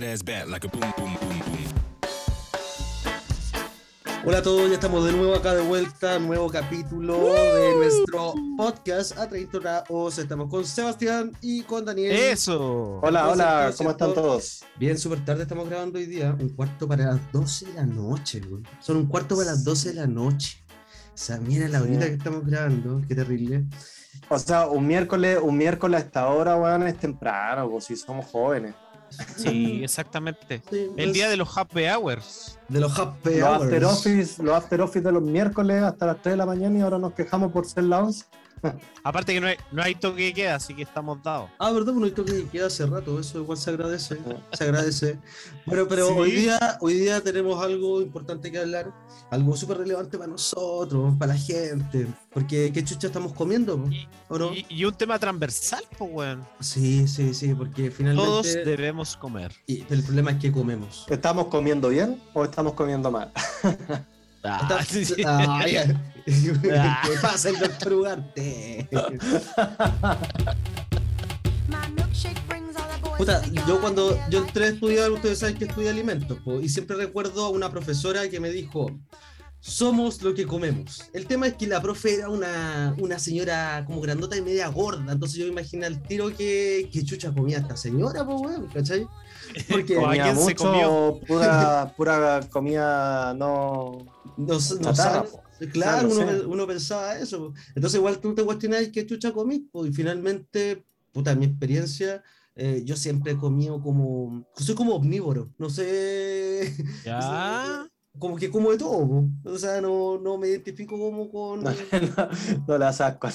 Bring that ass back like a boom, boom, boom, boom. Hola a todos, ya estamos de nuevo acá de vuelta, nuevo capítulo de nuestro podcast a 30 grados. Estamos con Sebastián y con Daniel. Eso. Hola, hola, ¿qué ¿cómo están todos? Bien, súper tarde estamos grabando hoy día, un cuarto para las 12 de la noche, güey. Son un cuarto para las 12 de la noche. O sea, mira la horita que estamos grabando, qué terrible. O sea, un miércoles, un miércoles a esta hora, weón, es temprano, pues si somos jóvenes. Sí, exactamente. Sí, El es día de los happy hours. de los happy Los hours. after, office, los after office de los miércoles hasta las 3 de la mañana y ahora nos quejamos por ser las 11. Aparte que no hay, no hay toque de queda, así que estamos dados. Ah, verdad, bueno, esto que queda hace rato, eso igual se agradece, se agradece. Bueno, pero Sí. hoy día, hoy día tenemos algo importante que hablar, algo súper relevante para nosotros, para la gente, porque qué chucha estamos comiendo? Y, ¿o no? y- y un tema transversal, pues, weón. Sí, sí, sí, porque finalmente Todos debemos comer. y el problema es que comemos. ¿Estamos comiendo bien o estamos comiendo mal? Ah, Está- sí, Ah. ¿Qué pasa el doctor Ugarte? Puta, yo cuando yo entré a estudiar, ustedes saben que estudié alimentos, po, y siempre recuerdo a una profesora que me dijo, somos lo que comemos. El tema es que la profe era una, una señora como grandota y media gorda, entonces yo me imaginé al tiro que, que chucha comía esta señora, pues, weón, ¿cachai? Porque se comió. pura, pura comida no. no, no. Claro, uno, uno pensaba eso. Entonces igual tú te cuestionas qué chucha comís, po, y finalmente, puta, mi experiencia, eh, yo siempre he comido como, soy como omnívoro, no sé, Ya. Como que como de todo, po. o sea, no, no me identifico como con... No, no le das asco.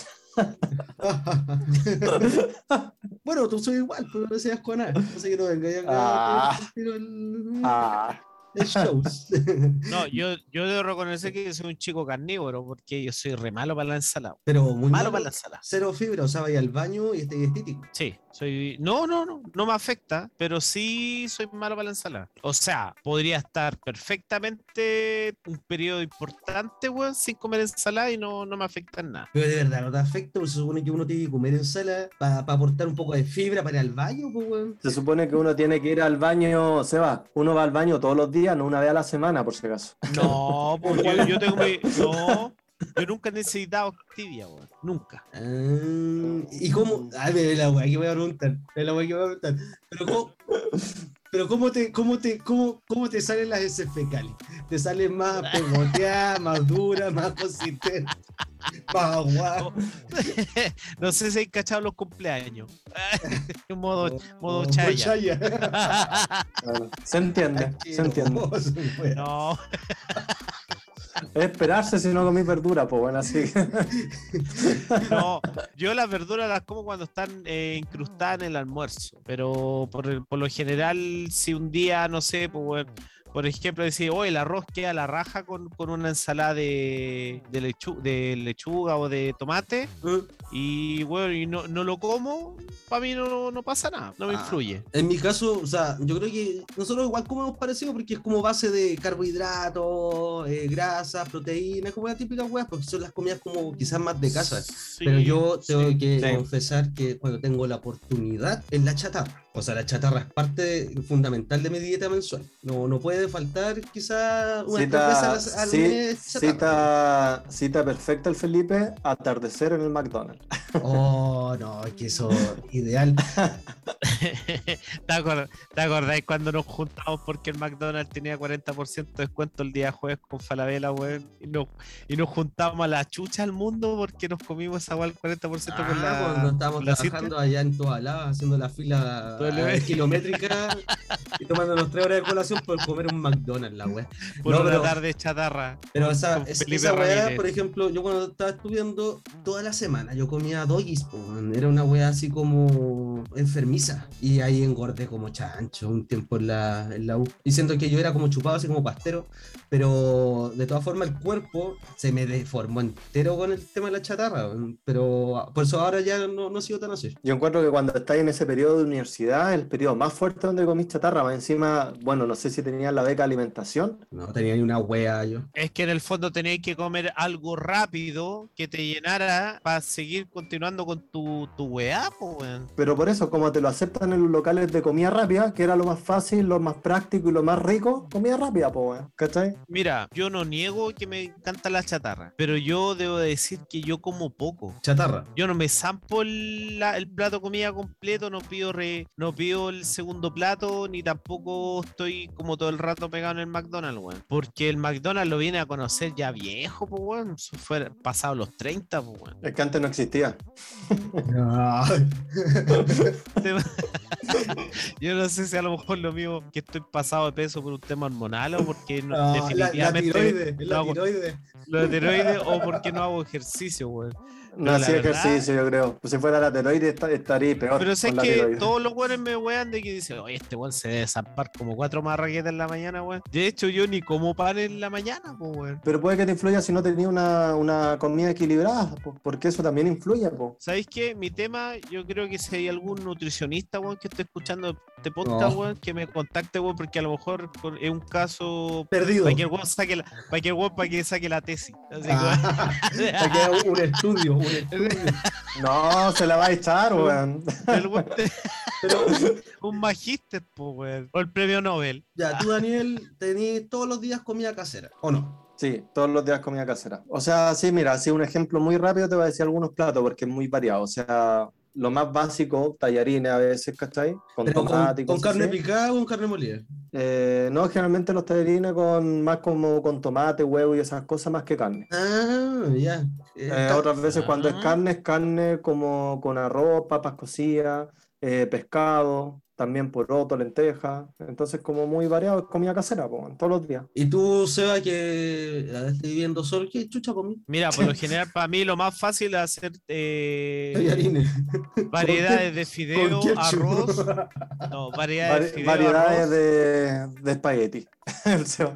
bueno, tú soy igual, pero no seas con nada, así que no venga ya Ah. el, Ah, shows. No, yo, yo debo reconocer que soy un chico carnívoro porque yo soy re malo para la ensalada. pero muy Malo malo, para la ensalada. cero fibra, o sea, vaya al baño y esté estético. Sí, soy. No, no, no, no me afecta, pero sí soy malo para la ensalada. O sea, podría estar perfectamente un periodo importante, weón, sin comer ensalada y no, no me afecta en nada. Pero de verdad, no te afecta, porque se supone que uno tiene que comer ensalada para aportar un poco de fibra para ir al baño, pues, weón. se supone que uno tiene que ir al baño, Seba, uno va al baño todos los días, no una vez a la semana, por si acaso. No, pues yo, yo tengo mi. No, yo nunca he necesitado activia, weón. Nunca. Ah, ¿Y cómo? Ay, ve la weá que voy a preguntar, ve la weá que voy a preguntar. Pero cómo, pero cómo te, cómo te, cómo, cómo te salen las heces fecales? ¿Te salen más pegoteadas, más duras, más consistentes? Más agua. no sé si hay cachado los cumpleaños. modo, modo chaya. Bueno, se entiende, se entiende. No, Es esperarse si no comí verdura, pues bueno, así. no. Yo las verduras las como cuando están eh, incrustadas en el almuerzo. Pero por, por lo general, si un día, no sé, pues, bueno, por ejemplo, decir, oye, el arroz queda a la raja con, con una ensalada de, de, lechu- de lechuga o de tomate. Y bueno, y no, no lo como, para mí no, no pasa nada, no me Ah. influye. En mi caso, o sea, yo creo que nosotros igual comemos parecido porque es como base de carbohidratos, eh, grasas, proteínas, como la típica weas, porque son las comidas como quizás más de casa. Sí, Pero yo tengo sí. que sí. confesar que cuando tengo la oportunidad es la chatarra. O sea, la chatarra es parte fundamental de mi dieta mensual. No, no puede faltar quizás una tres Cita, al, mes cita, cita perfecta el Felipe, atardecer en el McDonald's. Oh, no, es que eso ideal. ¿Te, acor- te acordáis cuando nos juntamos porque el McDonald's tenía 40% de descuento el día jueves con Falabella, weón? Y nos, y nos juntamos a la chucha al mundo porque nos comimos esa al 40% con Ah, la. cuando estábamos con la trabajando allá en todas lados, haciendo la fila kilométrica y tomándonos tres horas de colación por comer un McDonald's, la wea. cinta por no, una pero- tarde chatarra. Pero esa, es- esa weá, por ejemplo, yo cuando estaba estudiando toda la semana, yo comía doggies, po, era una weá así como enfermiza. Y ahí engordé como chancho un tiempo en la, en la U. Y siento que yo era como chupado, así como pastero, pero de todas formas el cuerpo se me deformó entero con el tema de la chatarra. Pero por eso ahora ya no, no sigo tan así. Yo encuentro que cuando estáis en ese periodo de universidad, el periodo más fuerte donde comís chatarra, más encima, bueno, no sé si tenías la beca alimentación. No tenía ni una wea yo. Es que en el fondo tenéis que comer algo rápido que te llenara para seguir continuando con tu, tu weá, po, weón. Pero por eso, como te lo haces están en los locales de comida rápida, que era lo más fácil, lo más práctico y lo más rico, comida rápida, po, weón. ¿Cachai? Mira, yo no niego que me encanta la chatarra, pero yo debo decir que yo como poco. Chatarra. Yo no me zampo el, la- el plato de comida completo, no pido re- no pido el segundo plato, ni tampoco estoy como todo el rato pegado en el McDonald's, weón. Porque el McDonald's lo viene a conocer ya viejo, pues, weón. Eso Fue pasado los 30, pues, weón. Es que antes no existía. Tema- Yo no sé si a lo mejor lo mío que estoy pasado de peso por un tema hormonal o porque no- No, la, la definitivamente tiroides, es la no hago- tiroides. lo de tiroides o porque no hago ejercicio, weón. No hacía verdad- ejercicio, yo creo. Pues si fuera la tiroides esta- estaría peor. Pero sé que todos los weones me wean de que dicen, oye, este weón se debe zampar como cuatro marraquetas en la mañana, weón. De hecho, yo ni como pan en la mañana, weón. Pero puede que te influya si no tenías una, una comida equilibrada, po, porque eso también influye, po. ¿Sabéis qué? Mi tema, yo creo que si hay algún nutricionista, weón, que esté escuchando este podcast, No. weón, que me contacte, weón, porque a lo mejor es un caso Perdido. para que el weón saque la, para que el weón para que saque la tesis. Así Ah, que, un estudio. No, se la va a echar, weón. un magíster, pues, weón. O el premio Nobel. Ya, tú, Daniel, tenés todos los días comida casera, ¿o no? Sí, todos los días comida casera. O sea, sí, mira, así un ejemplo muy rápido te voy a decir algunos platos porque es muy variado. O sea, lo más básico, tallarines a veces, ¿cachai? Con Pero con, tomate y con cosas carne picada o con carne molida. Eh, no, generalmente los tallarines con más como con tomate, huevo y esas cosas más que carne. Ah, ya. Eh, Eh, otras veces cuando es Ah. carne, es carne como con arroz, papas cocidas, eh, pescado, también poroto, lenteja. Entonces como muy variado, es comida casera, po, todos los días. Y tú, Seba, que estás viviendo solo, ¿qué chucha comí? Mira, por lo general, para mí lo más fácil es hacer eh, Tallarines. variedades de fideo, arroz. No, variedades de fideo, variedades arroz, de, de espagueti.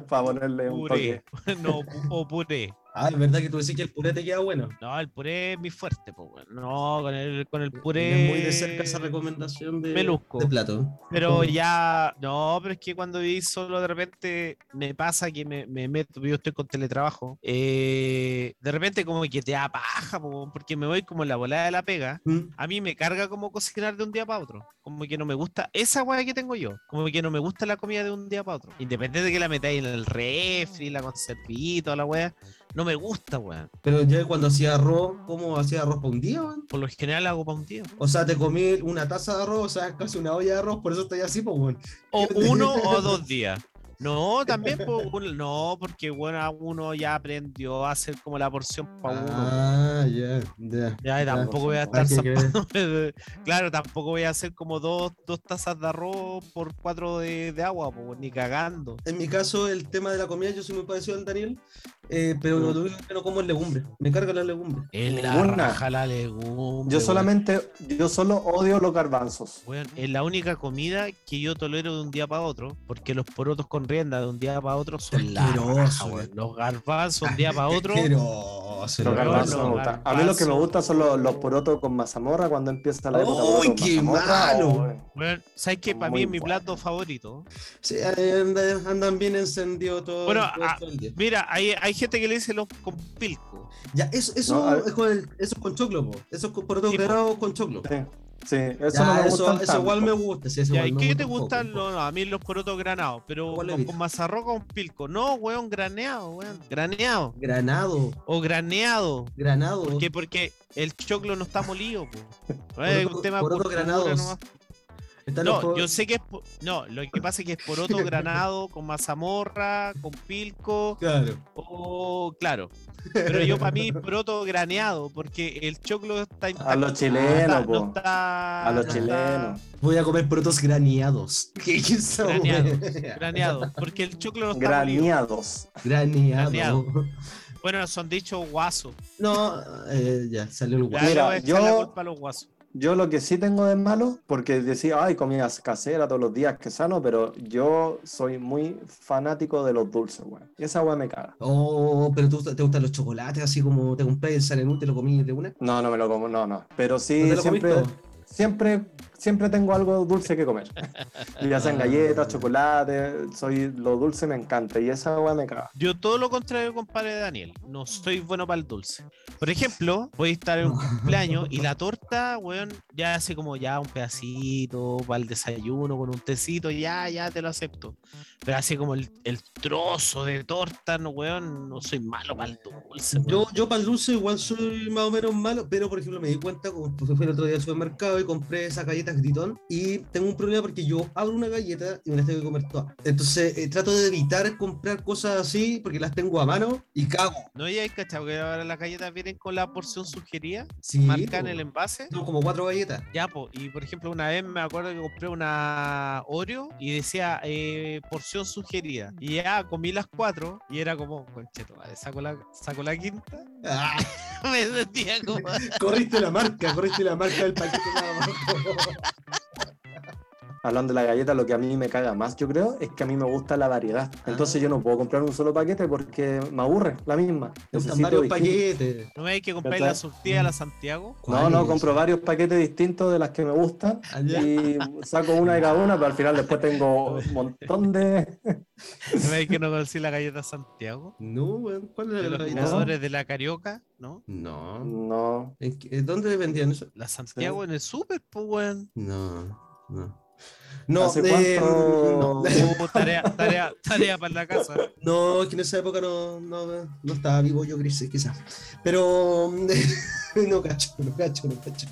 Para ponerle un puré. toque. No, o puré. Ah, es verdad que tú decís que el puré te queda bueno. No, el puré es mi fuerte, pues, weón. No, con el, con el puré. muy de cerca esa recomendación de, Melusco. de plato. Pero ya, no, pero es que cuando viví solo de repente me pasa que me, me meto, yo estoy con teletrabajo, eh, de repente como que te da paja, po, porque me voy como en la volada de la pega. Mm. A mí me carga como cocinar de un día para otro. Como que no me gusta esa weá que tengo yo. Como que no me gusta la comida de un día para otro. Independiente de que la metáis en el refri, la conservita, la weá. No me gusta, weá. Pero ya cuando hacía arroz, ¿cómo hacía arroz para un día, weón? Por lo general hago para un día. O sea, te comí una taza de arroz, o sea, casi una olla de arroz, por eso estoy así, pues, weón. O uno o dos días. No, también, po, no, porque bueno, uno ya aprendió a hacer como la porción para uno. Ah, ya, ya. Ya, y tampoco voy a estar Claro, tampoco voy a hacer como dos, dos tazas de arroz por cuatro de, de agua, po, ni cagando. En mi caso, el tema de la comida, yo soy muy parecido al Daniel, eh, pero Mm. lo único que no como es legumbre. Me carga la legumbre. Es la raja la legumbre. Yo solamente, yo solo odio los garbanzos. Weón, es la única comida que yo tolero de un día para otro, porque los porotos con rienda de un día para otro son la Asqueroso, raja, weón. weón. Los garbanzos un día para otro. Asqueroso, Los la garbanzos verdad. me los gustan. A mí lo que me gusta son los, los porotos con mazamorra cuando empieza la época. ¡Uy, qué mazamorra, malo! ¿sabes qué? Para Muy mí es mi plato favorito. Sí, eh, andan, bien encendidos todo, Bueno, todo- ah, todo. Mira, hay, hay gente que le dice los con pilco. Ya, eso, eso, No, es, con el, eso es con choclo, po. Eso es con porotos Sí, con choclo. Sí, sí, eso Ya, no me eso, gusta. eso igual me gusta. Sí, eso Ya, igual ¿y me qué gusta te un gustan? un poco. No, no, a mí los porotos granados, pero con, con mazarroca o con pilco. No, weón, graneado, weón. Graneado. Granado, O graneado. granado. ¿Por qué? Porque el choclo no está molido, po. Es un tema cultura granados. nomás. Están No, yo sé que es. po- No, lo que pasa es que es poroto granado con mazamorra, con pilco, Claro. o. Claro. Pero yo para mí poroto graneado, porque el choclo está. A los no chilenos, no está- A los no está chilenos. Voy a comer porotos graneados. ¿Qué es eso, Graneado, porque el choclo no está. Graneados. Graneado. Graneado. Bueno, son dichos guasos. No, eh, ya salió el guaso. Mira, la yo- culpa a los guasos. Yo lo que sí tengo de malo, porque decía, ay, comida casera todos los días, que sano, pero yo soy muy fanático de los dulces, weón. Y esa weá me caga. Oh, pero tú, te gustan los chocolates, así como te compré el Sanenú, te lo comí de una. No, no me lo como, no, no. Pero ¿No sí, te lo siempre, comiste? siempre siempre tengo algo dulce que comer. Ya sean galletas, chocolate, soy lo dulce me encanta y esa weá me caga. Yo todo lo contrario, compadre Daniel. No soy bueno para el dulce. Por ejemplo, voy a estar en un cumpleaños y la torta, weón, ya hace como ya un pedacito para el desayuno con un tecito, ya, ya te lo acepto. Pero así como el, el trozo de torta, no, weón, no soy malo para el dulce. weón. Yo, yo para el dulce igual soy más o menos malo, pero por ejemplo me di cuenta, como fui el otro día al supermercado y compré esas galletas gritón y tengo un problema porque yo abro una galleta y me las tengo que comer todas. Entonces eh, trato de evitar comprar cosas así porque las tengo a mano y cago. ¿No ya hay cachado que ahora las galletas vienen con la porción sugerida? Sí, Marcan po. el envase. Tengo como cuatro galletas. Ya, po, y por ejemplo, una vez me acuerdo que compré una Oreo y decía eh, porción sugerida. Y ya comí las cuatro y era como, concheto, vale, saco la, saco la quinta. Ah, me sentía como. corriste la marca, corriste la marca del paquete. Hablando de la galleta, lo que a mí me caga más, yo creo, es que a mí me gusta la variedad. Entonces yo no puedo comprar un solo paquete porque me aburre la misma. Me gustan Necesito varios paquetes. ¿No me hay que comprar la surtida a la Santiago? No, no, compro varios paquetes distintos de las que me gustan Allá. y saco una de cada una, pero al final después tengo un montón de... ¿No me hay que no conocer la galleta Santiago? No, ¿cuál era la los galleta? jugadores de la Carioca, ¿no? No. No, ¿En qué- ¿Dónde vendían eso? La Santiago en el súper, pues, weón. No, no. No, ¿Hace eh, cuánto? no, Uh, tarea, tarea, tarea para la casa. no, es que en esa época no, no, no estaba vivo yo, Chris, quizás. Pero no cacho, no cacho, no cacho.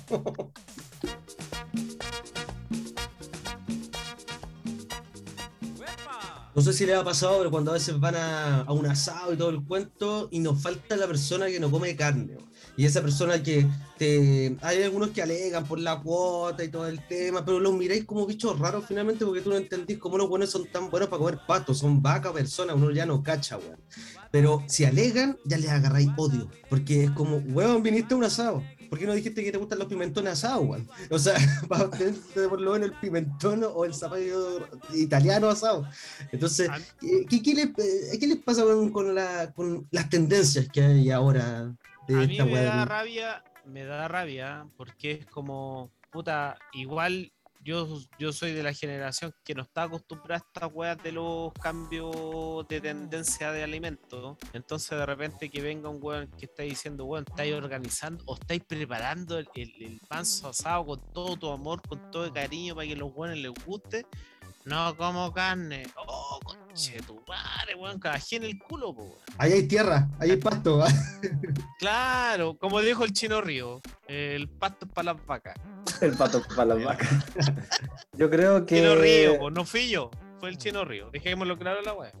No sé si le ha pasado, pero cuando a veces van a, a un asado y todo el cuento y nos falta la persona que no come carne. Y esa persona que te... Hay algunos que alegan por la cuota y todo el tema, pero los miráis como bichos raros finalmente porque tú no entendís cómo los buenos son tan buenos para comer patos, son vaca personas, uno ya no cacha, weón. Pero si alegan, ya les agarráis odio, porque es como, weón, viniste a un asado. ¿Por qué no dijiste que te gustan los pimentones asados, weón? O sea, para por lo menos el pimentón o el zapallo italiano asado. Entonces, A- ¿qué, qué- les, eh, qué les pasa con, con la- con las tendencias que hay ahora de A mí esta me weá da del- rabia, me da rabia porque es como, puta, igual yo, yo soy de la generación que no está acostumbrada a estas weas de los cambios de tendencia de alimentos. Entonces de repente que venga un weón que está diciendo, weón, estáis organizando o estáis preparando el, el, el panzo asado con todo tu amor, con todo el cariño para que los weones les guste. No como carne. Oh, conche tu madre, weón, cajé en el culo, po, weón. Ahí hay tierra, ahí hay pasto. Claro, como dijo el chino Río, el pasto es para las vacas. el pato para las vacas. Yo creo que... Chino Río, no fui yo, fue el chino Río. Dejémoslo claro en la web.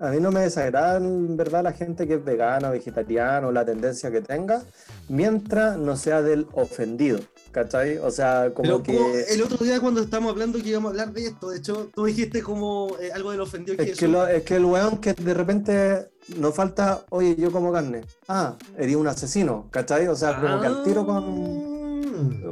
A mí no me desagrada en verdad la gente que es vegana, vegetariano, la tendencia que tenga, mientras no sea del ofendido, ¿cachai? O sea, como Pero que... el otro día cuando estábamos hablando que íbamos a hablar de esto, de hecho, tú dijiste como eh, algo del ofendido que Es que, lo- es que el weón que de repente nos falta, oye, yo como carne. Ah, eres un asesino, ¿cachai? O sea, como que al tiro con... Ah.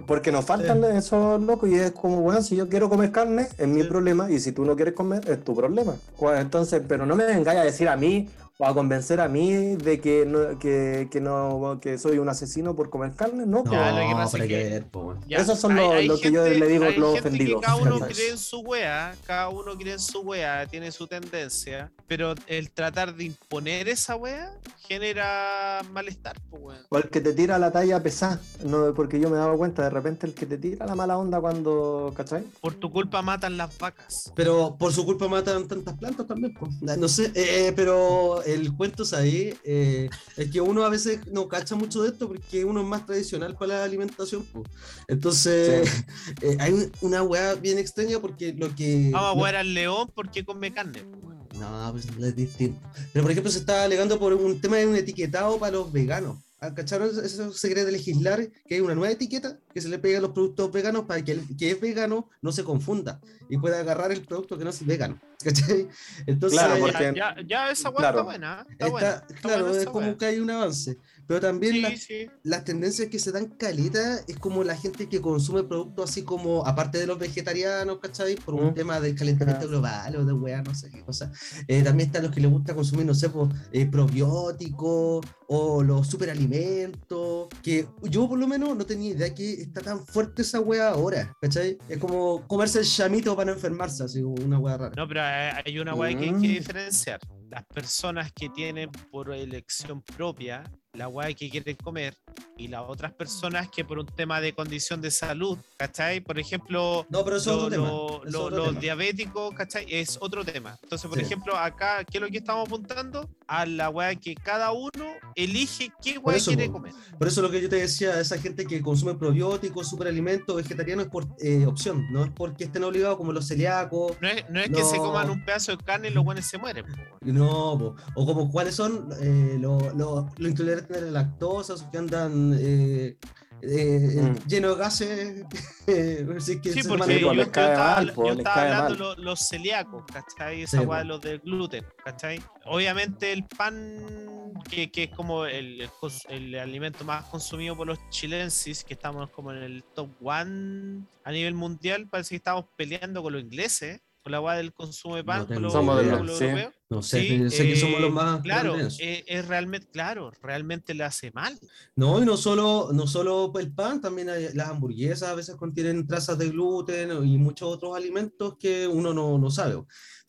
Porque nos faltan esos locos y es como, bueno, si yo quiero comer carne, es mi Sí. problema, y si tú no quieres comer, es tu problema. Pues, Entonces, pero no me vengáis a decir a mí o a convencer a mí de que no, que, que no, que soy un asesino por comer carne, no. No, pues. Ya, lo que pasa es que. Ya, Esos son los- lo que yo le digo hay los gente que ofendidos. Cada uno cree en su wea, cada uno cree en su wea, tiene su tendencia, pero el tratar de imponer esa wea genera malestar, pues weón. O el que te tira la talla pesada, no, porque yo me dado cuenta, de repente el que te tira la mala onda cuando, ¿cachai? Por tu culpa matan las vacas. Pero por su culpa matan tantas plantas también, po. No sé, eh, pero el cuento es ahí, eh, es que uno a veces no cacha mucho de esto porque uno es más tradicional para la alimentación, po. Entonces, eh, hay un- una weá bien extraña porque lo que... Vamos a jugar al león porque come carne. pues. No, pues es distinto. Pero por ejemplo se está alegando por un tema de un etiquetado para los veganos. ¿Ah, ¿Cacharon? Eso- Eso se quiere legislar, que hay una nueva etiqueta que se le pega a los productos veganos para que el que es vegano no se confunda y pueda agarrar el producto que no es vegano. ¿Cachai? Entonces, Claro, Ya- porque- ya, ya esa wea claro. está buena. Está, está- buena. está claro, buena es como wea. que hay un avance. Pero también Sí, las, sí. las tendencias que se dan caleta es como la gente que consume productos así como, aparte de los vegetarianos, ¿cachai? Por un Mm. tema del calentamiento Ah. global o de weá, no sé qué cosa. Eh, también están los que les gusta consumir, no sé, pues, eh, probióticos o los superalimentos alimentos, que yo por lo menos no tenía idea que está tan fuerte esa wea ahora, ¿cachai? Es como comerse el chamito para no enfermarse, así una wea rara. No, pero hay una weá que hay Mm. que diferenciar. Las personas que tienen por elección propia la weá que quieren comer y las otras personas que por un tema de condición de salud, ¿cachai? Por ejemplo, No, pero eso es lo- lo- es lo- los diabéticos, ¿cachai? Es otro tema. Entonces, por Sí. ejemplo, acá, ¿qué es lo que estamos apuntando? A la weá que cada uno elige qué weá eso, quiere comer. Por eso lo que yo te decía, esa gente que consume probióticos, superalimentos, vegetarianos, es por eh, opción, no es porque estén obligados como los celíacos, No es, no es que se No. coman un pedazo de carne y los buenos se mueren. po. No, po. o como cuáles son eh, los los intolerantes la lactosa, que andan eh, eh, Mm. llenos de gases. eh, que Sí, porque yo, pues, yo estaba, mal, pues, yo les estaba cae hablando mal. lo- los celíacos, ¿cachai? Esa Sí, de pues. los del gluten, ¿cachai? Obviamente el pan, que, que es como el, el el alimento más consumido por los chilenses, que estamos como en el top one a nivel mundial, parece que estamos peleando con los ingleses, con la weá del consumo de pan, No con tengo los, Somos de con los- los sí. europeos. No sé, Sí, sé que somos eh, los más Claro, eh, es realmente, claro, realmente le hace mal. No, y no solo, no solo el pan, también hay- las hamburguesas a veces contienen trazas de gluten y muchos otros alimentos que uno no, no sabe.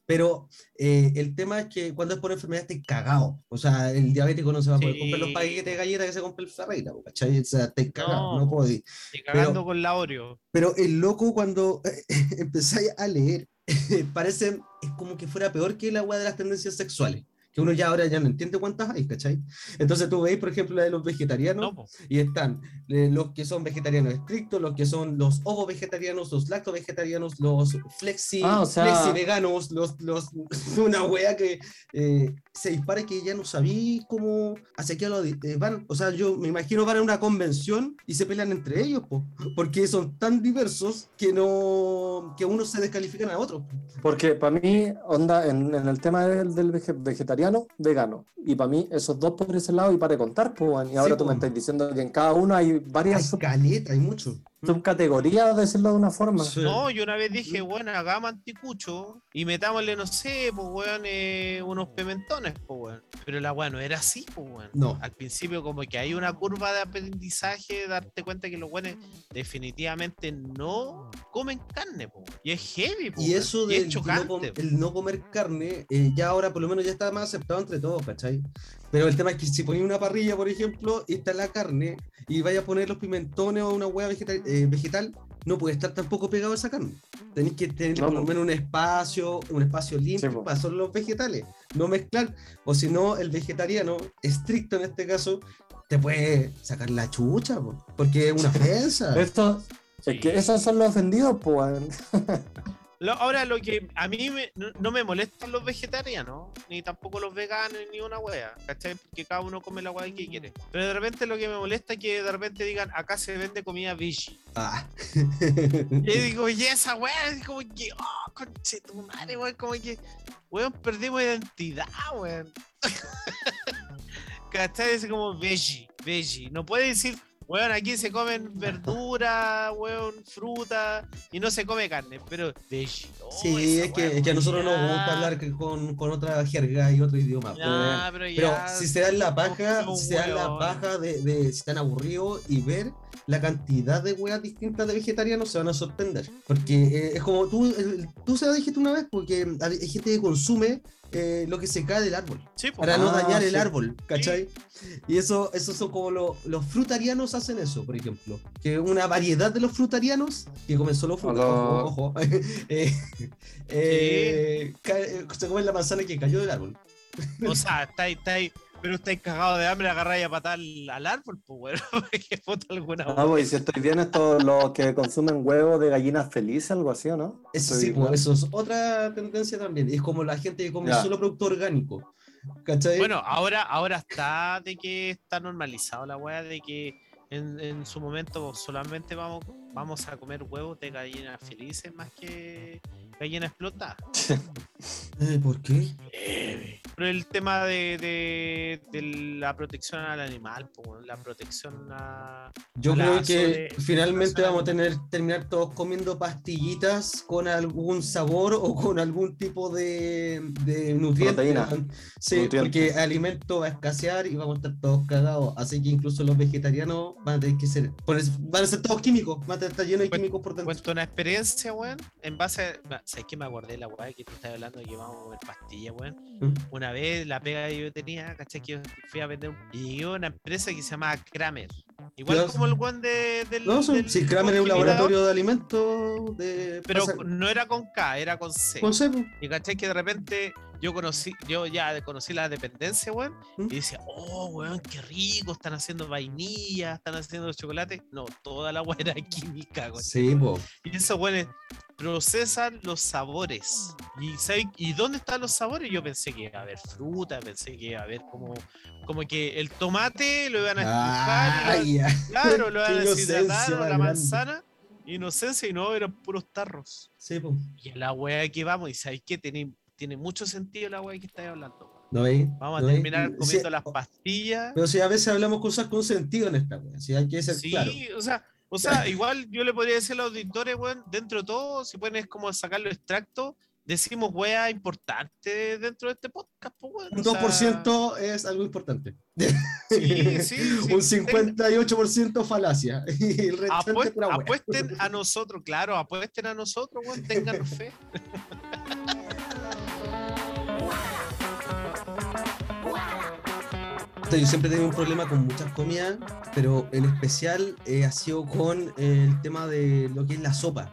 Pero eh, el tema es que cuando es por enfermedad estáis cagado. O sea, el diabético no se va a poder Sí. comprar los paquetes de galletas que se compra el Ferreira, ¿cachai? O sea, estáis cagado, No. no, podéis. Y cagando Pero- con la Oreo. Pero el loco cuando empezáis a leer, parece, es como que fuera peor que la weá de las tendencias sexuales. Que uno ya ahora ya no entiende cuántas hay, ¿cachai? Entonces tú veis, por ejemplo, la de los vegetarianos, No, y están eh, los que son vegetarianos estrictos, los que son los ovo vegetarianos, los lacto vegetarianos, los flexi, Ah, o sea- flexi veganos, los, los, una wea que eh, se dispara que ya no sabí cómo, hacia qué lado eh, van. O sea, yo me imagino van a una convención y se pelean entre ellos, po, porque son tan diversos que no, que unos se descalifican a otros. Porque para mí, onda, en, en el tema del, del vege- vegetariano, vegano. Y para mí, esos dos por ese lado y para contar, pues. Y ahora Sí, tú me estás diciendo que en cada uno hay Hay varias sub- caleta, hay mucho. Subcategorías, de decirlo de una forma. Sí. No, yo una vez dije, bueno, hagamos anticucho y metámosle, no sé, pues, weón, eh, unos pimentones, pues, weón. Pero la weón no era así, pues, weón. No. Al principio, como que hay una curva de aprendizaje, darte cuenta que los weones definitivamente no comen carne, pues. Y es heavy, pues. Y eso Y es del no chocante. com- po. el no comer carne, eh, ya ahora por lo menos ya está más aceptado entre todos, ¿cachai? Pero el tema es que si ponéis una parrilla, por ejemplo, y está la carne, y vaya a poner los pimentones o una hueá vegetal, eh, vegetal, no puede estar tampoco pegado a esa carne. Tenéis que tener No, por lo menos un espacio, un espacio limpio Sí, para solo los vegetales, no mezclar. O si no, el vegetariano, estricto en este caso, te puede sacar la chucha, po, porque es una ofensa. Esto, Sí. es que esos son los ofendidos, pues. Lo- ahora, lo que a mí me- no, no me molestan los vegetarianos, ni tampoco los veganos, ni una wea, ¿cachai? Porque cada uno come la wea que quiere. Pero de repente lo que me molesta es que de repente digan, acá se vende comida veggie. Ah. Y digo, y esa weá, es como que, oh, conche tu madre, weón, como que, weón, perdimos identidad, weón. ¿Cachai? Es como veggie, veggie. No puede decir, weón, aquí se comen verdura, weón, fruta, y no se come carne, pero veggie. Oh, Sí, es que, es que a nosotros nos ya. gusta hablar con, con otra jerga y otro idioma. Ya, pero si se dan la paja, si se dan la paja de, de si están aburridos y ver la cantidad de weas distintas de vegetarianos, se van a sorprender. Porque eh, es como tú, el- tú se lo dijiste una vez, porque hay gente que consume eh, lo que se cae del árbol, Sí, para no Ah, dañar el sí. árbol, ¿cachai? Y eso, eso son como lo- los frutarianos hacen eso, por ejemplo. Que una variedad de los frutarianos, que comen solo fruta, Hola. ojo, ojo, eh, eh, cae- se comen la manzana que cayó del árbol. O sea, estáis, estáis, pero estáis cagados de hambre, agarráis a patar al, al árbol, pues, weón, porque puta alguna Ah, pues, y si estoy bien, estos los que consumen huevos de gallinas felices, algo así, ¿o no? Eso sí, pues, eso es otra tendencia también. Es como la gente que come Ya. solo producto orgánico. ¿Cachai? Bueno, ahora, ahora está de que está normalizado la weá de que en, en su momento solamente vamos, vamos a comer huevos de gallinas felices más que gallinas explotadas. Eh, ¿Por qué? Por el tema de, de- de la protección al animal, la protección a. Yo la creo que sobre- finalmente vamos a tener terminar todos comiendo pastillitas con algún sabor o con algún tipo de, de nutriente. Proteína. Sí, Nutriente. porque alimento va a escasear y vamos a estar todos cagados. Así que incluso los vegetarianos van a tener que ser, van a ser todos químicos, van a estar llenos de químicos por dentro. Cuento una experiencia, weón, en base a. ¿Sabes que me acordé de la weá que tú estás hablando de que vamos a comer pastillas, weón? ¿Mm? Una vez la pega que yo tenía, ¿cachai? Que yo fui a vender un... Y una empresa que se llamaba Kramer. Igual Dios. como el weón de, del. No, del si Kramer es un laboratorio de alimentos de Pero pasa- no era con K, era con C. con cepo. Y caché que de repente yo conocí, yo ya conocí la dependencia, weón, ¿Mm? y decía, oh, weón, qué rico, están haciendo vainilla, están haciendo chocolate. No, toda la weá era química, weón. Sí, po. Y esos weones procesan los sabores. ¿Y, ¿saben? ¿Y dónde están los sabores? Yo pensé que iba a haber fruta, pensé que iba a haber como, como que el tomate lo iban a estrujar, y lo- Ay, ya. claro, lo iban a deshidratar, la manzana, inocencia, y no, eran puros tarros. Sí, po. Y en la weá que vamos, y sabéis que tiene, tiene mucho sentido la weá que estáis hablando. ¿No veis? Vamos a ¿No veis? terminar Sí, comiendo las pastillas. Pero si a veces hablamos cosas con sentido en esta wea, si hay que ser Sí, claro. o sea, o sea, igual yo le podría decir a los auditores, weón, dentro de todo, si pueden es como sacar los extractos, decimos weá importante dentro de este podcast, pues, weón. Un o sea, 2% es algo importante. Sí, sí, sí. Un 58% falacia. Y el restante Apue- pura wea. apuesten a nosotros, claro, apuesten a nosotros, weón, tengan fe. Yo siempre he tenido un problema con muchas comidas, pero en especial eh, ha sido con el tema de lo que es la sopa.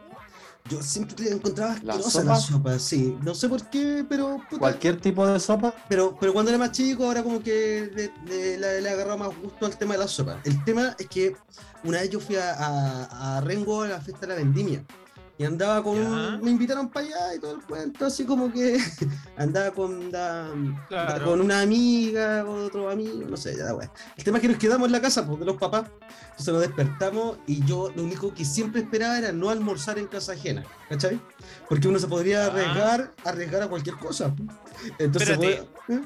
Yo siempre encontraba ¿La asquerosa la sopa? sopa, sí. No sé por qué, pero puta, Cualquier tipo de sopa. Pero, pero cuando era más chico, ahora como que le, le, le, le agarraba más gusto al tema de la sopa. El tema es que una vez yo fui a, a, a Rengo a la fiesta de la vendimia. Y andaba con un- Me invitaron para allá y todo el cuento, así como que andaba con, da- Claro. con una amiga, con otro amigo, no sé, ya da wea. El tema es que nos quedamos en la casa pues, de los papás. Entonces nos despertamos y yo lo único que siempre esperaba era no almorzar en casa ajena, ¿cachai? Porque uno se podría Ah. arriesgar, arriesgar a cualquier cosa. Entonces, Espérate. voy- ¿eh?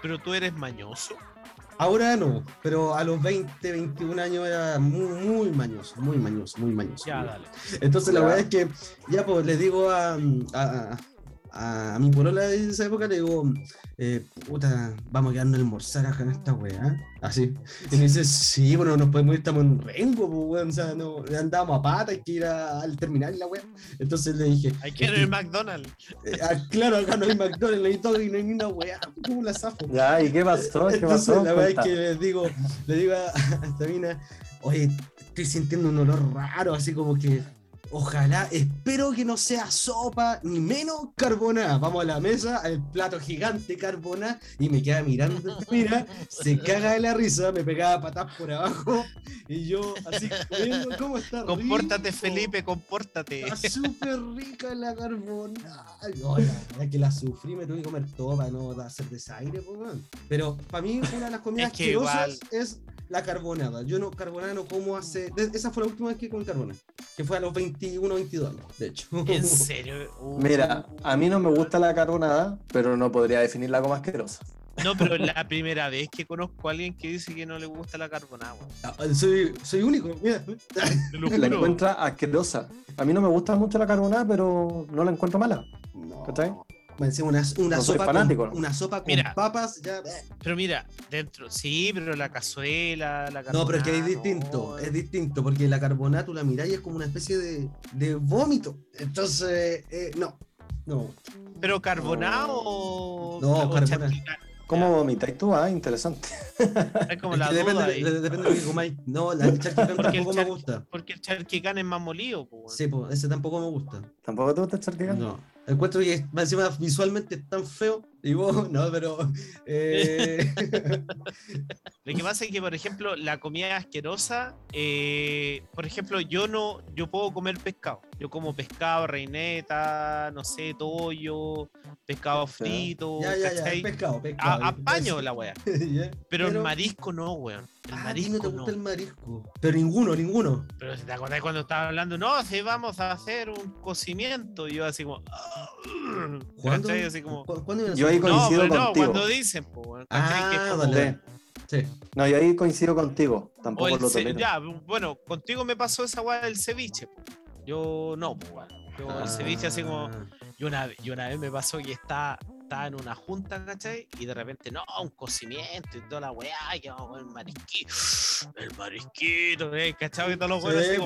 Pero tú eres mañoso. Ahora no, pero a los 20, 21 años era muy, muy mañoso, muy mañoso, muy mañoso. Ya, dale. Entonces la verdad es que ya pues le digo a, a, a, a mi polola de esa época, le digo, eh, puta, vamos a quedarnos a almorzar acá en esta weá, así. Y me dice, sí, bueno, nos podemos ir, estamos en Rengo, pues weón, o sea, no, andábamos a pata, hay que ir a- al terminal y la weá. Entonces le dije, Hay que ir al McDonald's. eh, ah, claro, acá no hay McDonald's, no hay todo y no hay ni una weá, ¿cómo la zafo? Ya, ¿y qué pasó? ¿Qué Entonces, pasó? la verdad es que les digo, le digo a, a esta mina, oye, estoy sintiendo un olor raro, así como que, ojalá, espero que no sea sopa, ni menos carbonada. Vamos a la mesa, al plato gigante carbonada, y me queda mirando, mira, se caga de la risa, me pegaba patas por abajo, y yo así, comiendo, ¿cómo está? Compórtate, rico? Felipe, compórtate. Está súper rica la carbonada. No, la verdad que la sufrí, me tuve que comer todo para no hacer desaire, weón. Pero para mí una de las comidas Es que igual- es la carbonada. Yo no, carbonada no como hace... de- esa fue la última vez que comí carbonada. Que fue a los 21, 22 años, de hecho. En serio. Uh. Mira, a mí no me gusta la carbonada, pero no podría definirla como asquerosa. No, pero es la primera vez que conozco a alguien que dice que no le gusta la carbonada. weón. Ah, soy, soy único, mira. La encuentra asquerosa. A mí no me gusta mucho la carbonada, pero no la encuentro mala. No. ¿Cachai? Me decía una, una No sopa fanático, con, ¿no? una sopa con Mira. papas, ya... eh. Pero mira, dentro, sí, pero la cazuela, la No, pero es que es distinto, no, es distinto, porque la carbonada tú la mirás y es como una especie de, de vómito. Entonces, eh, no, no. Pero carbonado o. No, o carbonada. charquicán? ¿Cómo vomitáis tú? Ah, interesante. Es como Es la duda depende, ahí. de- depende de lo que comáis. No, la charquicán el tampoco me gusta. Porque el charquicán es más molido, pues. Sí, pues, ese tampoco me gusta. ¿Tampoco te gusta el charquicán? No. Encuentro que encima visualmente es tan feo. Y vos, no, pero. eh, Lo que pasa es que, por ejemplo, la comida asquerosa, eh, por ejemplo, yo no, yo puedo comer pescado. Yo como pescado, reineta, no sé, toyo, pescado frito, ya, ya, ya, ¿cachai? pescado, pescado. A, apaño la wea. Ya, Pero, el marisco no, weón. El Ah, a ti no marisco te no. gusta el marisco. Pero ninguno, ninguno. Pero si te acordás cuando estaba hablando, no, si vamos a hacer un cocimiento, y yo así como. ¿Cuándo? ¿cachai? Así como. ¿Cu- ¿Cuándo iban a hacer ahí No, coincido no, contigo. cuando dicen, po, weón, ¿cachai? Que es Ah, como- dale. Sí. No, y ahí coincido contigo. Tampoco lo ce- tolero. ya, bueno, contigo me pasó esa weá del ceviche. po. Yo no, po, weón. Yo Ah. el ceviche así como. Y una, vez- y una vez me pasó que estaba, estaba en una junta, ¿cachai? Y de repente, no, un cocimiento y toda la weá, que vamos con el marisquito. El marisquito, ¿eh? ¿cachai? Que todos los weones así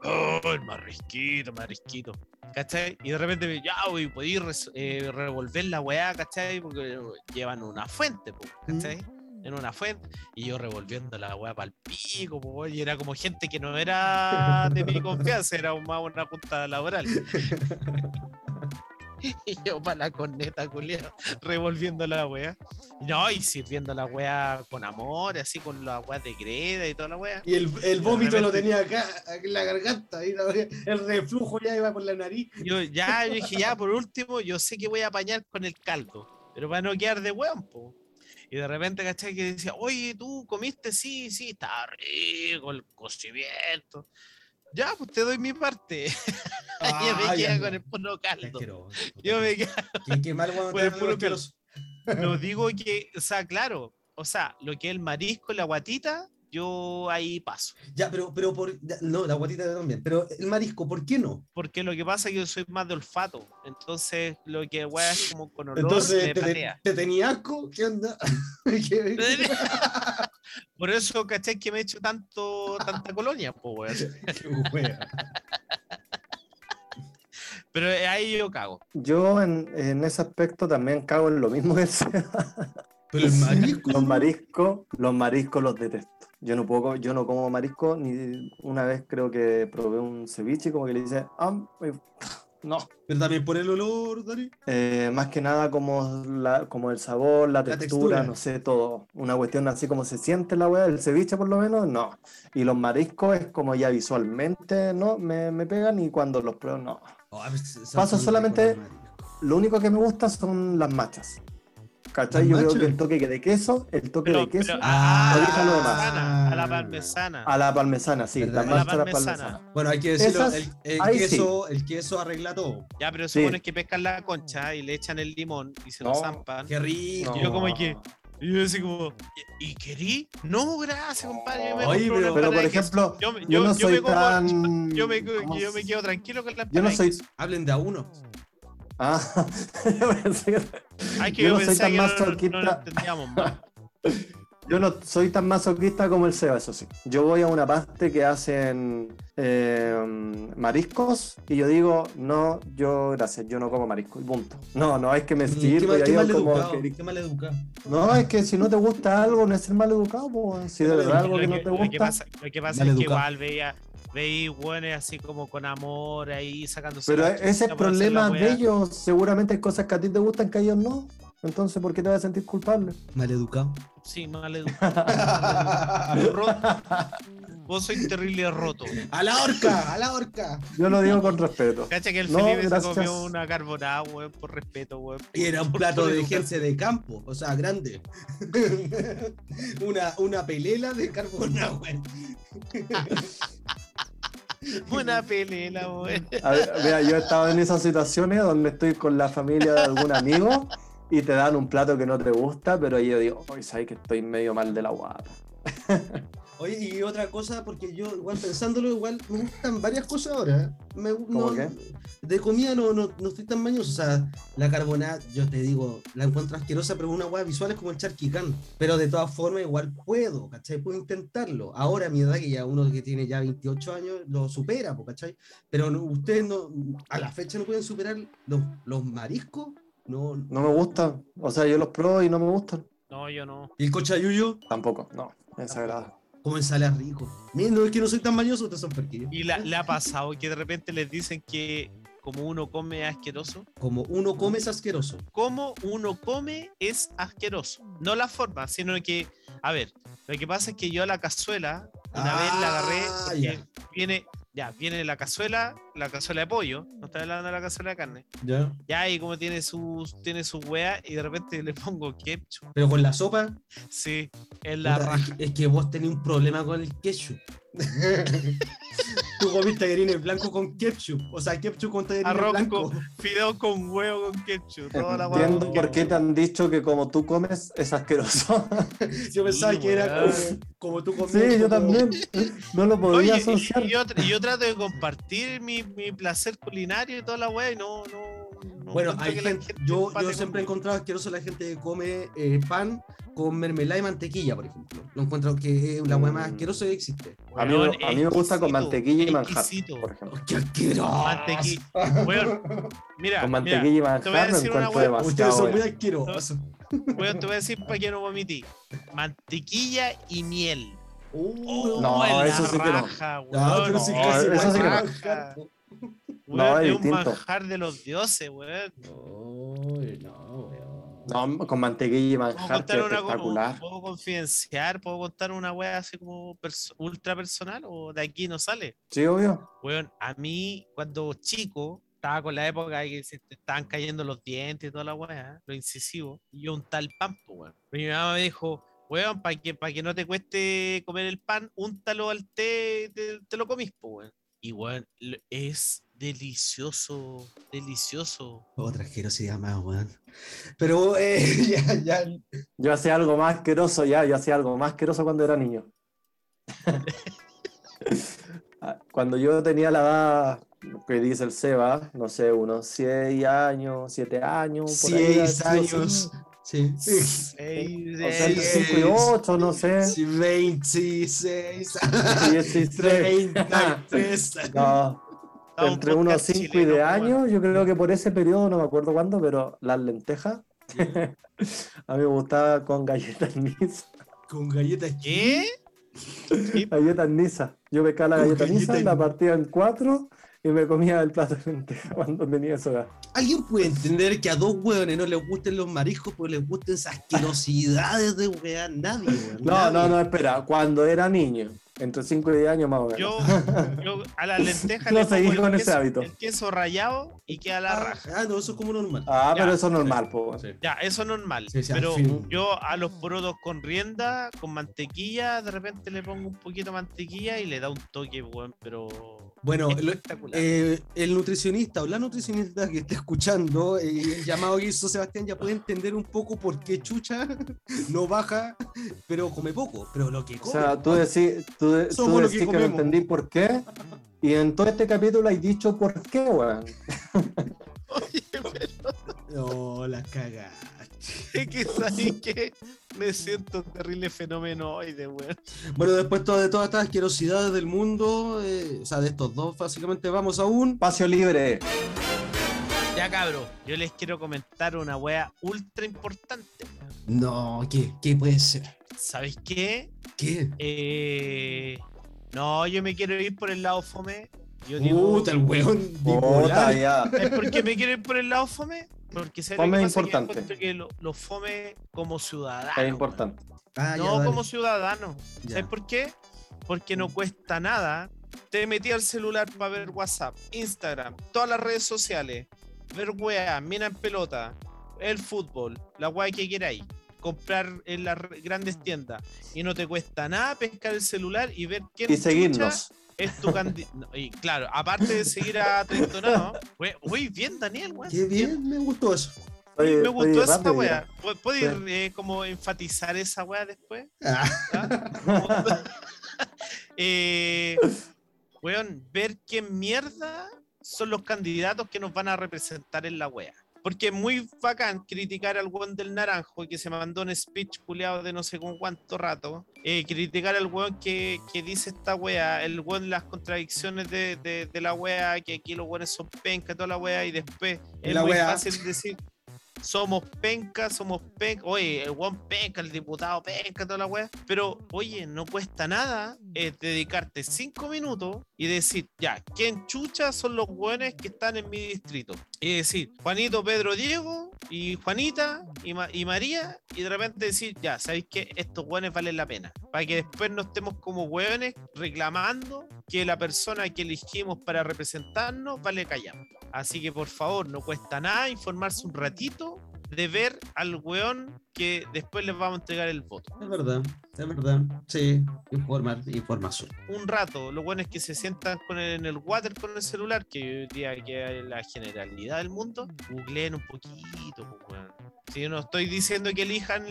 como, oh, el marisquito, marisquito. ¿Cachai? Y de repente, ya, güey, podí res- eh, revolver la weá, ¿cachai? Porque llevan una fuente, ¿cachai? En una fuente, y yo revolviendo la weá para el pico, po, y era como gente que no era de mi confianza, era más una punta laboral. Y yo para la corneta, culiao, revolviendo la weá. No, y sirviendo la weá con amor, así con la weá de greda y toda la weá. Y el, el vómito lo tenía acá, en la garganta, y la- el reflujo ya iba por la nariz. Yo ya yo dije, ya por último, yo sé que voy a apañar con el caldo, pero para no quedar de weón, po. Y de repente, ¿cachai? Que decía, oye, ¿tú comiste? Sí, sí, está rico el cocimiento. Ya, pues te doy mi parte. yo me Ah, ya. con el puro caldo. Yo me quedé, Qué, qué mal cuando te el no digo que, o sea, claro, o sea, lo que es el marisco, la guatita, yo ahí paso. Ya, pero, pero por. ya, no, la guatita también. Pero el marisco, ¿por qué no? Porque lo que pasa es que yo soy más de olfato. Entonces, lo que weá es como con olor Entonces, me ¿te, te, te tenía asco? ¿Qué onda? ¿Qué- Por eso, ¿cachai? Que me he hecho tanto, tanta colonia, po, weón. Pero ahí yo cago. Yo en, en ese aspecto también cago en lo mismo que. Pero el marisco. Los mariscos, los mariscos los detesto. Yo no puedo, yo no como marisco, ni una vez creo que probé un ceviche y como que le dice, ah, eh, no. Pero también por el olor, Dani. Eh, más que nada como, la, como el sabor, la textura, textura. no sé, todo. Una cuestión así como se siente la weá, el ceviche por lo menos, no. Y los mariscos es como ya visualmente, no, me, me pegan y cuando los pruebo, no. Oh, Paso solamente-. Lo único que me gusta son las machas. ¿Cachai? ¿Las Yo creo que el toque de queso, el toque Pero, de queso, pero- Ah, a, lo demás. a la parmesana. a la parmesana, sí, la la parmesana. Bueno, hay que decirlo, Esas- el, sí. queso, el queso arregla todo. Ya, pero Sí. supones que pescan la concha y le echan el limón y se lo zampan. Qué rico. Y yo como que- Y yo así como, ¿y querí? No, gracias, compadre. yo me Oye, pero- por ejemplo, yo, me- yo yo- no yo soy me como- tan. yo me, ¿cómo yo se- quedo tranquilo con la Yo no soy. Hablen de a uno. Ah, yo pensé que- Ay, que yo yo, no soy tan que no, no, masoquista. no lo entendíamos más. Yo no soy tan masoquista como el Seba, eso sí. Yo voy a una parte que hacen eh, mariscos y yo digo, no, yo, gracias, yo no como marisco y punto. No, no es que me qué sirva. qué ahí mal como educado. que- Qué mal educado. No, es que si no te gusta algo, no es ser mal educado, pues. Si de verdad algo que no te lo que gusta. pasa, lo que pasa es que igual veía, veía hueones así como con amor ahí sacándose. Pero ese es la problema de ellos. Seguramente hay cosas que a ti te gustan que a ellos no. Entonces, ¿por qué te vas a sentir culpable? Mal educado. Sí, mal educado. Ro- Vos sois terrible roto. ¡A la horca! ¡A la horca! Yo lo digo con respeto. Cacha que el No, Felipe gracias. se comió una carbonada, weón, por respeto, weón. Y era un plato de gente de campo, o sea, grande. una, una pelela de carbona, güey. Una pelela, weón. A ver, mira, yo he estado en esas situaciones donde estoy con la familia de algún amigo y te dan un plato que no te gusta, pero ahí yo digo, hoy sabes que estoy medio mal de la guata. Oye, y otra cosa, porque yo, igual pensándolo, igual me gustan varias cosas ahora. Me, ¿Cómo no- qué? De comida no, no, no estoy tan mañoso. O sea, la carbonada, yo te digo, la encuentro asquerosa, pero una hueá visual es como el charquicán. Pero de todas formas, igual puedo, ¿cachai? Puedo intentarlo. Ahora, a mi edad, que ya uno que tiene ya 28 años, lo supera, ¿cachai? Pero no- ustedes no, a la fecha no pueden superar los, los mariscos. No, No me gusta. O sea, yo los pruebo y no me gustan. No, yo no. ¿Y el cochayuyo? Tampoco, no. Me desagrada. Como ensalada rico. Miren, no es que no soy tan mañoso, ustedes son perquillos. Y la- le ha pasado que de repente les dicen que como uno come es asqueroso. Como uno come es asqueroso. Como uno come es asqueroso. No la forma, sino que, a ver, lo que pasa es que yo a la cazuela, una vez la agarré, Ah, viene, ya, viene la cazuela, la cazuela de pollo, no estoy hablando de la cazuela de carne. ¿Ya? Ya, y como tiene sus, tiene sus weas, y de repente le pongo ketchup. Pero con la sopa, Sí, en la puta, raja. es que vos tenés un problema con el ketchup. Tú comiste tallarines blancos con ketchup. O sea, ketchup con tallarines Arroz blancos. con fideo con huevo con ketchup. Toda la hueá Entiendo por qué te han dicho que como tú comes es asqueroso. Yo pensaba Sí, que era como, como tú comías. Sí, yo como- también. No lo Oye, podía y- asociar. y, yo, y yo trato de compartir mi, mi placer culinario y toda la weá y no, no, no Bueno, hay la gente, yo, yo siempre he encontrado asqueroso la gente que come eh, pan con mermelada y mantequilla, por ejemplo. Lo encuentro que es la hueá más asquerosa que existe. A mí, Weón, a mí me gusta con mantequilla y manjar, por ejemplo. ¡Qué asqueroso! Mantequilla. Weón, mira, Con mira, mantequilla y te voy a manjar decir una hueá. Ustedes son muy bueno. asquerosos. weón, te voy a decir para que no vomití. Mantequilla y miel. Uh, No, en la eso sí que no. raja, no, weón, pero sí no, casi eso sí que no. manjar, po. weón, No, es un distinto. manjar de los dioses, weón. No, weón. No, con mantequilla y Puedo manjar, que contar una espectacular. puedo confidenciar, puedo contar una wea así como ultra personal o de aquí no sale. Sí, obvio. Weón, a mí cuando chico estaba con la época que se te estaban cayendo los dientes y toda la wea, lo incisivo, y yo un tal pan, weón. Mi mamá me dijo, weón, para que, pa' que no te cueste comer el pan, úntalo al té, te, te lo comís, weón. Y weón, es delicioso, delicioso. Otra asquerosidad más, weón. Pero eh, ya, ya. Yo hacía algo más asqueroso ya, yo hacía algo más asqueroso cuando era niño. Cuando yo tenía la edad que dice el Seba, no sé, unos 6 años, 7 años, por ahí, Seis sí, años. Sí. Sí. Seis, O sea, entre seis, 5 y 8, no sé. Sí, 26. 16. 33. No, entre unos podcast 5 y de años, yo creo que por ese periodo, no me acuerdo cuándo, pero las lentejas, a mí me gustaba con galletas Nisa. Con galletas. ¿Qué? Galletas Nisa. Yo pescaba la galleta Nisa, la partía en cuatro y me comía el plato de lentejas cuando tenía esa edad. ¿Alguien puede entender que a dos hueones no les gusten los mariscos, pues les gusten esas asquerosidades de weón? Nadie, weón. No, nadie. no, no, espera. Cuando era niño, entre 5 y 10 años más o menos. Yo, yo a las lentejas No le pongo seguí el con ese queso- hábito. El queso rallado y queda la Ah, raja. ah, no, eso es como normal. Ah, Ya. pero eso es normal, po. Sí. Ya, eso es normal. Sí, sí, pero yo a los porotos con rienda, con mantequilla, de repente le pongo un poquito de mantequilla y le da un toque, weón, pero. Bueno, lo- espectacular. eh, el nutricionista o la nutricionista que esté escuchando eh, el llamado que hizo Sebastián ya puede entender un poco por qué Chucha no baja, pero come poco. Pero lo que O come. sea, tú decís, tú, de- tú Somos lo que decís que, no entendí por qué. Y en todo este capítulo hay dicho por qué, weón. Oye, pero No, la cagaste. es que sabes que me siento terrible fenomenoide, weón. Bueno, después de todas estas asquerosidades del mundo, eh, o sea, de estos dos, básicamente vamos a un. Espacio libre. Ya cabro, yo les quiero comentar una wea ultra importante. No, ¿qué? ¿Qué puede ser? ¿Sabéis qué? ¿Qué? Eh, no, yo me quiero ir por el lado fome. Yo digo, Puta, el weón Puta, bipolar. ya. ¿sabes por qué me quiero ir por el lado fome? Porque Fome que es que importante. que lo, lo fome como ciudadano. Es importante. Ah, No como ciudadano. Ya. ¿Sabes por qué? Porque no cuesta nada. Te metí al celular para ver WhatsApp, Instagram, todas las redes sociales, ver weá, mina en pelota, el fútbol, la weá que queráis, comprar en las grandes tiendas y no te cuesta nada pescar el celular y ver quién Y seguirnos. Es tu candidato. Y claro, aparte de seguir a Trentonado, we- uy, bien, Daniel, weón. Qué bien, me gustó eso. Oye, Me oye, gustó esa weá. ¿Pu- ¿Puedes Sí. eh, como enfatizar esa weá después? Ah, eh, weón, ver qué mierda son los candidatos que nos van a representar en la wea. Porque es muy bacán criticar al weón del naranjo que se mandó un speech culeado de no sé con cuánto rato. eh, criticar al weón que, que dice esta wea, el weón las contradicciones de, de- de la wea, que aquí los weones son penca, toda la wea, y después es La muy wea. fácil decir somos penca, somos penca, oye, el weón penca, el diputado penca, toda la wea. Pero, oye, no cuesta nada eh, dedicarte cinco minutos y decir, ya, ¿quién chucha son los weones que están en mi distrito? Y decir, Juanito, Pedro, Diego, y Juanita, y, Ma- y María, y de repente decir, ya, ¿sabéis que estos weones valen la pena? Para que después no estemos como weones reclamando que la persona que elegimos para representarnos vale callar. Así que por favor, no cuesta nada informarse un ratito de ver al weón que después les vamos a entregar el voto. Es verdad, es verdad. Sí, informar, información. Un rato, lo bueno es que se sientan con el- en el water con el celular, que hoy día que es la generalidad del mundo, googleen un poquito, pues, weón. Si yo no estoy diciendo que elijan.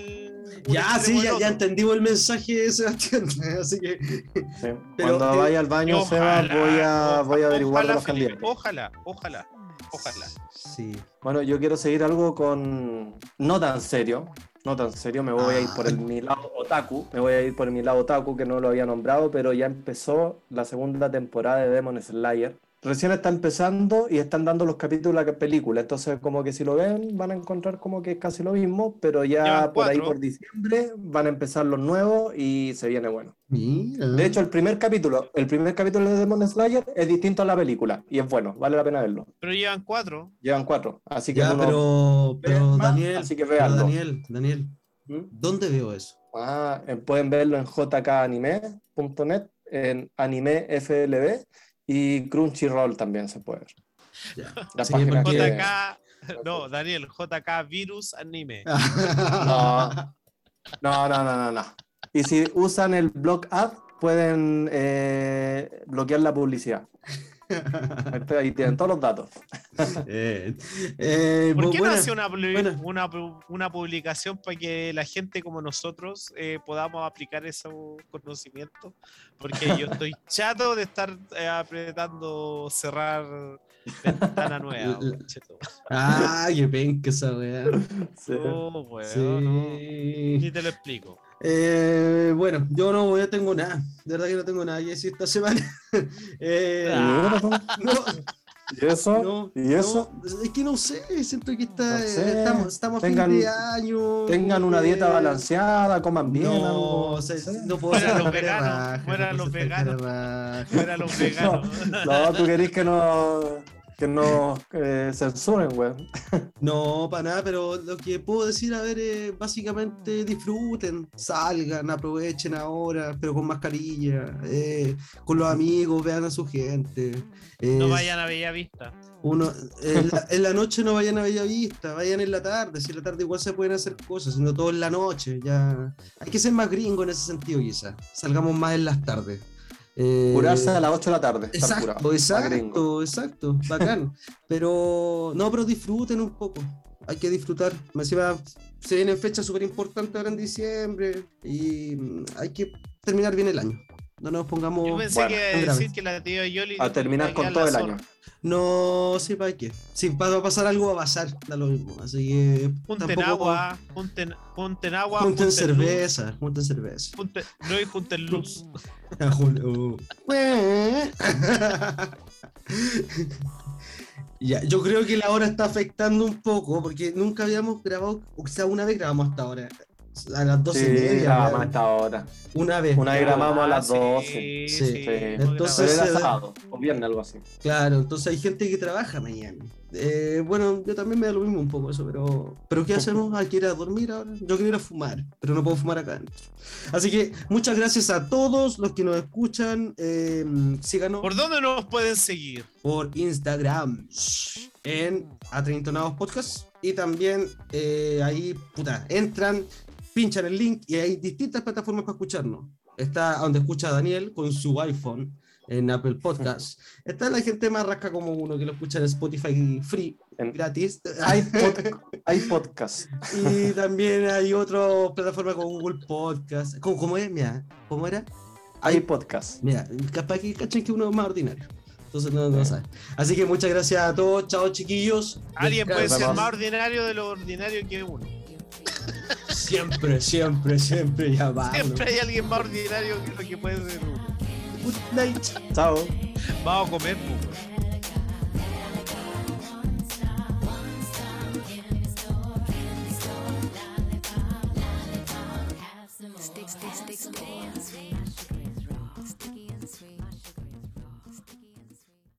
Ya, sí, ya, ya entendimos el mensaje, Sebastián. Así que. Sí. Pero, Cuando eh, vaya al baño, Ojalá, Seba, voy a, voy a averiguar de ojalá, los Felipe, candidatos. Ojalá, ojalá, ojalá. Sí. Bueno, yo quiero seguir algo con no tan serio, no tan serio, me voy a ir por el, mi lado otaku, me voy a ir por mi lado otaku que no lo había nombrado, pero ya empezó la segunda temporada de Demon Slayer. Recién está empezando y están dando los capítulos de la película, entonces como que si lo ven van a encontrar como que es casi lo mismo, pero ya por ahí por diciembre van a empezar los nuevos y se viene bueno. Mira. De hecho, el primer capítulo, el primer capítulo de Demon Slayer es distinto a la película y es bueno, vale la pena verlo. Pero llevan cuatro. Llevan cuatro, así que ya, uno pero, pero más, Daniel, así que pero. Daniel, Daniel, ¿Mm? ¿dónde veo eso? Ah, pueden verlo en jkanime.net, en Anime FLB y Crunchyroll también se puede ver. Ya. La Sí, página porque- JK, no, Daniel, JK Virus Anime. No, no, no, no, no. Y si usan el blog ad, pueden eh, bloquear la publicidad. Ahí tienen todos los datos. Eh, eh, ¿Por qué no buena. hace una, una, una publicación para que la gente como nosotros eh, podamos aplicar esos conocimientos? Porque yo estoy chato de estar eh, apretando cerrar ventana nueva. Ah, qué penca esa weá. Sí. Oh, weón, no. Ni Sí. te lo explico. Eh, bueno, yo no yo tengo nada. De verdad que no tengo nada que decir esta semana. Eh, Ah. no, ¿Y eso? no, ¿Y eso? no, es que no sé, siento que está, No sé. estamos, estamos a Tengan- fin de año. Tengan una dieta eh, balanceada, coman bien. No, algo, o sea, no puedo Fuera los veganos, fuera los veganos. Fuera los veganos. No, tú querés que no, que no eh, censuren, güey. No, para nada, pero lo que puedo decir, a ver, es básicamente disfruten, salgan, aprovechen ahora, pero con mascarilla, eh, con los amigos, vean a su gente. No eh, vayan a Bella Vista. Uno, en, la, en la noche no vayan a Bellavista, vayan en la tarde, si en la tarde igual se pueden hacer cosas, sino todo en la noche, ya. Hay que ser más gringo en ese sentido quizás, salgamos más en las tardes. Eh, Curarse a las 8 de la tarde. estar Exacto, curado. Exacto, exacto, bacán. pero no, pero disfruten un poco. Hay que disfrutar. Me encima se vienen fechas súper importantes ahora en diciembre y mm, hay que terminar bien el año. No nos pongamos. Yo pensé bueno, que iba a grave. decir que la tía Yoli. A terminar con todo el año. No, sí, para qué. Si va a pasar algo, va a pasar. Da lo mismo. Así que. Junten tampoco- agua, junten, junten agua, Junten luz, cerveza, junten cerveza. junten- no y junten luz. Ah, Julio. Ya, yo creo que la hora está afectando un poco porque nunca habíamos grabado, o sea, una vez grabamos hasta ahora. A las 12 y media. hasta ahora. Una vez. Una vez grabamos a las Ah, 12. Sí, Sí. sí, Entonces, Pero era da- sábado o viernes, algo así. Claro, entonces hay gente que trabaja mañana. Eh, bueno, yo también me da lo mismo un poco eso, pero, pero ¿qué hacemos? Hay que ir a dormir ahora. Yo quiero ir a fumar, pero no puedo fumar acá adentro. Así que muchas gracias a todos los que nos escuchan. Eh, síganos ¿Por dónde nos pueden seguir? por Instagram en Atrintonados Podcast. Y también eh, ahí, puta, entran, pinchan el link y hay distintas plataformas para escucharnos. Está donde escucha Daniel con su iPhone en Apple Podcast. Está la gente más rasca como uno que lo escucha en Spotify free, En- gratis. Hay, pod- hay podcast. y también hay otra plataforma como Google Podcast. ¿Cómo, cómo es? Mira, ¿cómo era? Hay podcast. Mira, capaz que cachen que uno es más ordinario. Entonces no, no sabe. Así que muchas gracias a todos. Chao, chiquillos. Alguien puede ser más ordinario de lo ordinario que uno. Siempre, siempre, siempre ya va. Siempre hay alguien más ordinario que lo que puede ser uno. Good night. Chao. Vamos a comer, pues.